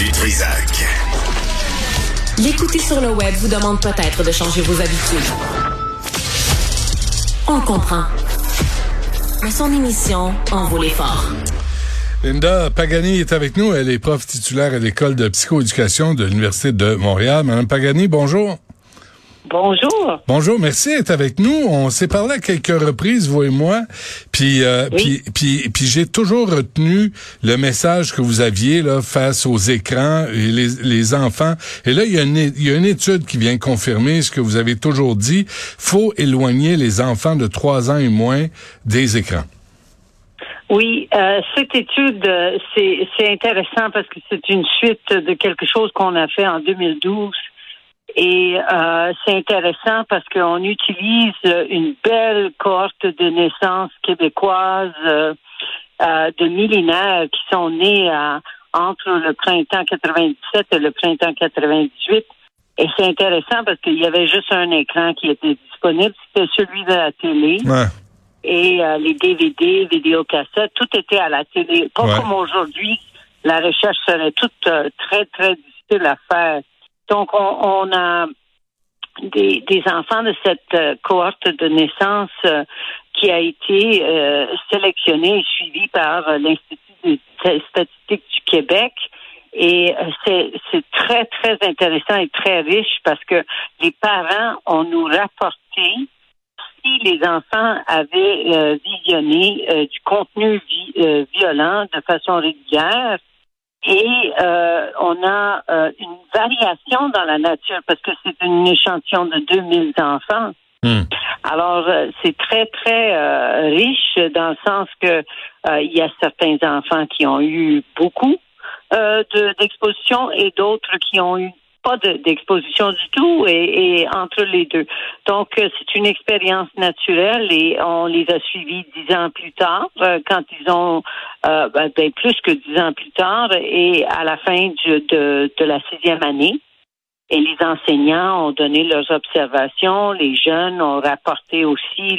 Du Trisac. L'écouter sur le web vous demande peut-être de changer vos habitudes. On comprend. Mais son émission en vaut l'effort. Linda Pagani est avec nous. Elle est prof titulaire à l'école de psychoéducation de l'Université de Montréal. Madame Pagani, bonjour. Bonjour. Bonjour, merci d'être avec nous. On s'est parlé à quelques reprises, vous et moi, puis euh, puis puis, puis j'ai toujours retenu le message que vous aviez là face aux écrans et les, les enfants. Et là, il y, a une, il y a une étude qui vient confirmer ce que vous avez toujours dit. Faut éloigner les enfants de trois ans et moins des écrans. Oui, euh, cette étude, euh, c'est c'est intéressant parce que c'est une suite de quelque chose qu'on a fait en 2012 et euh, c'est intéressant parce qu'on utilise une belle cohorte de naissances québécoises euh, euh, de millénaires qui sont nés entre le printemps 97 et le printemps 98. Et c'est intéressant parce qu'il y avait juste un écran qui était disponible, c'était celui de la télé. Et les DVD, vidéocassettes, tout était à la télé. Pas comme aujourd'hui, la recherche serait toute très, très difficile à faire. Donc, on, a des, enfants de cette euh, cohorte de naissance euh, qui a été euh, sélectionnée et suivie par l'Institut de statistique du Québec. Et c'est très, très intéressant et très riche parce que les parents ont nous rapporté si les enfants avaient visionné du contenu violent de façon régulière, et euh, on a euh, une variation dans la nature parce que c'est une échantillon de 2000 enfants. Hmm. Alors, euh, c'est très, très riche dans le sens que il y a certains enfants qui ont eu beaucoup d'exposition et d'autres qui ont eu pas d'exposition du tout et, entre les deux. Donc, euh, c'est une expérience naturelle et on les a suivis dix ans plus tard, euh, quand ils ont euh, ben, ben, plus que dix ans plus tard et à la fin de, de la sixième année. Et les enseignants ont donné leurs observations, les jeunes ont rapporté aussi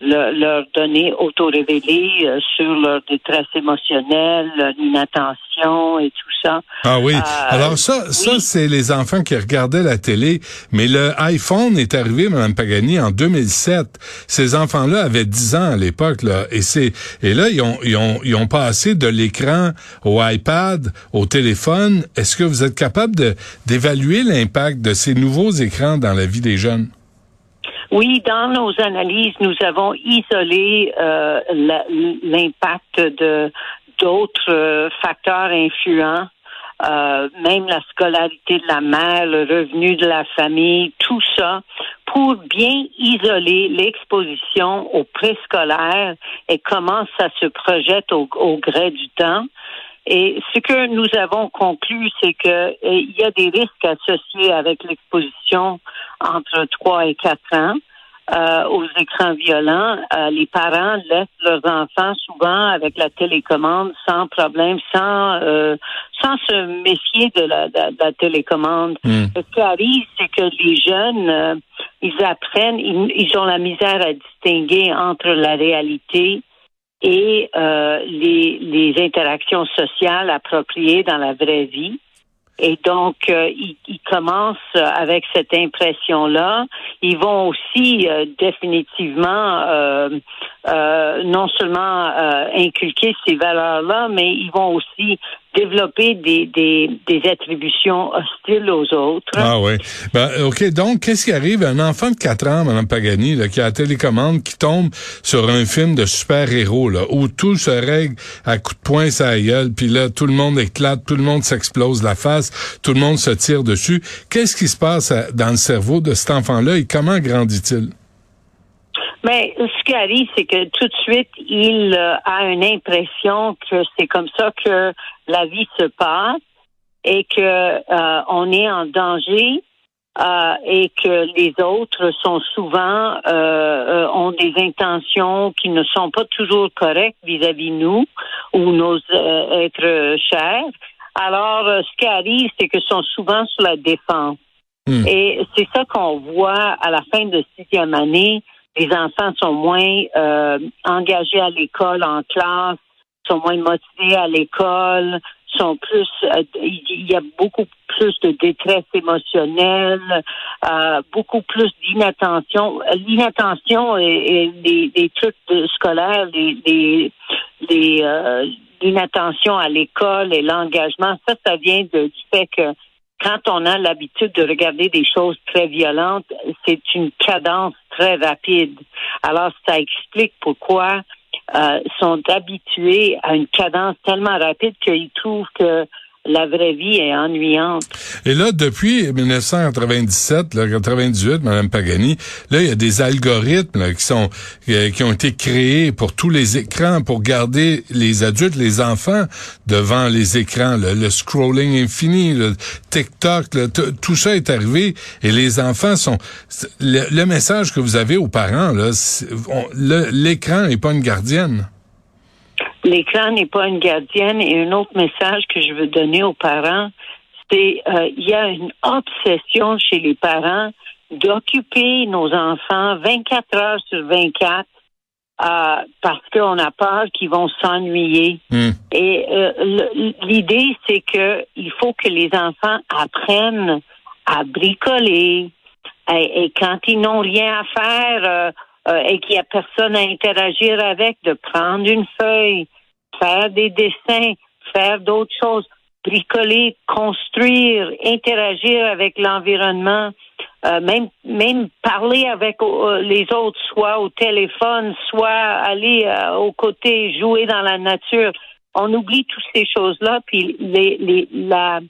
leur leur donner auto-révélées euh, sur leur détresse émotionnelle, leur inattention et tout ça. Ah oui. Euh, Alors ça, ça c'est les enfants qui regardaient la télé, mais le iPhone est arrivé, Mme Pagani, en 2007. Ces enfants-là avaient 10 ans à l'époque, là, et c'est et là ils ont ils ont ils ont passé de l'écran au iPad, au téléphone. Est-ce que vous êtes capable de d'évaluer l'impact de ces nouveaux écrans dans la vie des jeunes? Oui, dans nos analyses, nous avons isolé euh, l'impact de d'autres euh, facteurs influents, euh, même la scolarité de la mère, le revenu de la famille, tout ça, pour bien isoler l'exposition au préscolaire et comment ça se projette au, au gré du temps. Et ce que nous avons conclu, c'est que il y a des risques associés avec l'exposition entre 3 et 4 ans. Euh, aux écrans violents, euh, les parents laissent leurs enfants souvent avec la télécommande sans problème, sans euh, sans se méfier de la, la télécommande. Hmm. Ce qui arrive, c'est que les jeunes, ils apprennent, ils, ont la misère à distinguer entre la réalité et les, les interactions sociales appropriées dans la vraie vie. Et donc, euh, ils, commencent avec cette impression-là. Ils vont aussi euh, définitivement euh, non seulement inculquer ces valeurs-là, mais ils vont aussi développer des, des, attributions hostiles aux autres. Ah oui. Ben, OK, donc, qu'est-ce qui arrive? À un enfant de 4 ans, Mme Pagani, là, qui a la télécommande, qui tombe sur un film de super-héros, là, où tout se règle à coups de poing sa gueule, puis là, tout le monde éclate, tout le monde s'explose la face, tout le monde se tire dessus. Qu'est-ce qui se passe dans le cerveau de cet enfant-là et comment grandit-il? Mais ce qui arrive, c'est que tout de suite, il euh, a une impression que c'est comme ça que la vie se passe et que euh, on est en danger euh, et que les autres sont souvent ont des intentions qui ne sont pas toujours correctes vis-à-vis nous ou nos êtres chers. Alors, ce qui arrive, c'est que sont souvent sur la défense. Hmm. Et c'est ça qu'on voit à la fin de sixième année les enfants sont moins euh, engagés à l'école, en classe, sont moins motivés à l'école, sont plus, euh, il y a beaucoup plus de détresse émotionnelle, euh, beaucoup plus d'inattention. L'inattention et, les, trucs scolaires, les, les, euh, l'inattention à l'école et l'engagement, ça, ça vient du fait que quand on a l'habitude de regarder des choses très violentes, c'est une cadence très rapide. Alors, ça explique pourquoi euh, sont habitués à une cadence tellement rapide qu'ils trouvent que la vraie vie est ennuyante. Et là, depuis 1997, là, 98, Mme Pagani, là, il y a des algorithmes qui sont euh, qui ont été créés pour tous les écrans pour garder les adultes, les enfants devant les écrans. Le, scrolling infini, le TikTok, tout ça est arrivé et les enfants sont. Le, message que vous avez aux parents, là, l'écran n'est pas une gardienne l'écran n'est pas une gardienne. Et un autre message que je veux donner aux parents, c'est euh, il y a une obsession chez les parents d'occuper nos enfants 24 heures sur 24 euh, parce qu'on a peur qu'ils vont s'ennuyer. Hmm. Et euh, l'idée, c'est que il faut que les enfants apprennent à bricoler. Et, quand ils n'ont rien à faire et qu'il n'y a personne à interagir avec, de prendre une feuille, faire des dessins, faire d'autres choses, bricoler, construire, interagir avec l'environnement, euh, même même parler avec euh, les autres, soit au téléphone, soit aller euh, aux côtés, jouer dans la nature. On oublie toutes ces choses-là, puis les, les, la,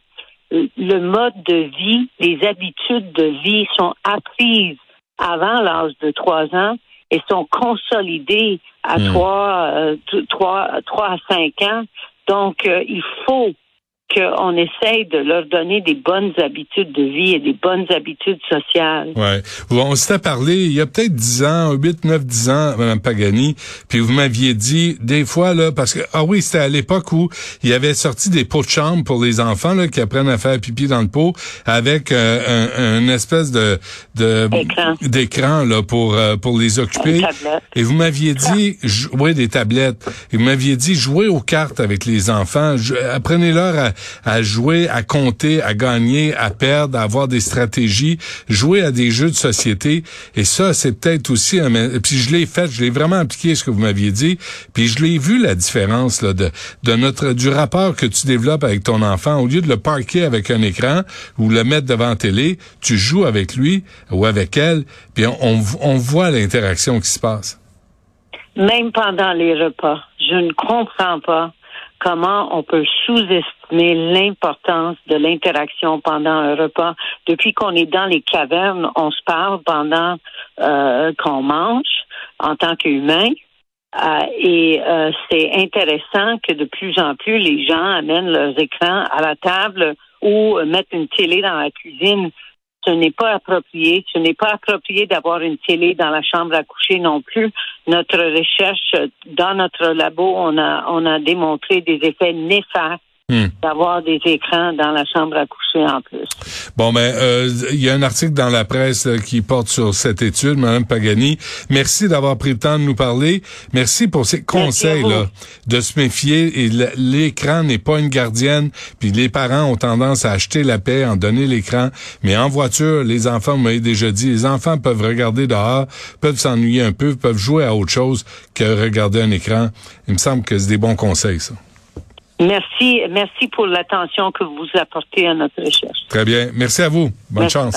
le mode de vie, les habitudes de vie sont apprises avant l'âge de trois ans et sont consolidées à hmm. trois, euh, trois, trois à cinq ans. Donc, euh, il faut qu'on essaye de leur donner des bonnes habitudes de vie et des bonnes habitudes sociales. Ouais. On s'était parlé il y a peut-être dix ans, huit, neuf, dix ans, Mme Pagani, puis vous m'aviez dit des fois là, parce que ah oui, c'était à l'époque où il y avait sorti des pots de chambre pour les enfants là qui apprennent à faire pipi dans le pot avec euh, un, une espèce de d'écran là pour euh, pour les occuper. Et vous m'aviez dit jouer des tablettes. Et vous m'aviez dit jouer aux cartes avec les enfants. Apprenez-leur à à jouer, à compter, à gagner, à perdre, à avoir des stratégies, jouer à des jeux de société. Et ça, c'est peut-être aussi un... Puis je l'ai fait, je l'ai vraiment appliqué ce que vous m'aviez dit. Puis je l'ai vu la différence là, de, de notre du rapport que tu développes avec ton enfant. Au lieu de le parquer avec un écran ou le mettre devant télé, tu joues avec lui ou avec elle. Puis on, on voit l'interaction qui se passe. Même pendant les repas, je ne comprends pas comment on peut sous-estimer l'importance de l'interaction pendant un repas. Depuis qu'on est dans les cavernes, on se parle pendant euh, qu'on mange en tant qu'humain. Euh, et euh, c'est intéressant que de plus en plus les gens amènent leurs écrans à la table ou mettent une télé dans la cuisine ce n'est pas approprié. Ce n'est pas approprié d'avoir une télé dans la chambre à coucher non plus. Notre recherche dans notre labo, on a, on a démontré des effets néfastes Hmm. d'avoir des écrans dans la chambre à coucher en plus. Bon, ben, euh, il y a un article dans la presse euh, qui porte sur cette étude, Madame Pagani. Merci d'avoir pris le temps de nous parler. Merci pour ces conseils-là, de se méfier. Et l'écran n'est pas une gardienne. Puis les parents ont tendance à acheter la paix, en donner l'écran. Mais en voiture, les enfants, vous m'avez déjà dit, les enfants peuvent regarder dehors, peuvent s'ennuyer un peu, peuvent jouer à autre chose que regarder un écran. Il me semble que c'est des bons conseils, ça. Merci, merci pour l'attention que vous apportez à notre recherche. Très bien. Merci à vous. Bonne chance.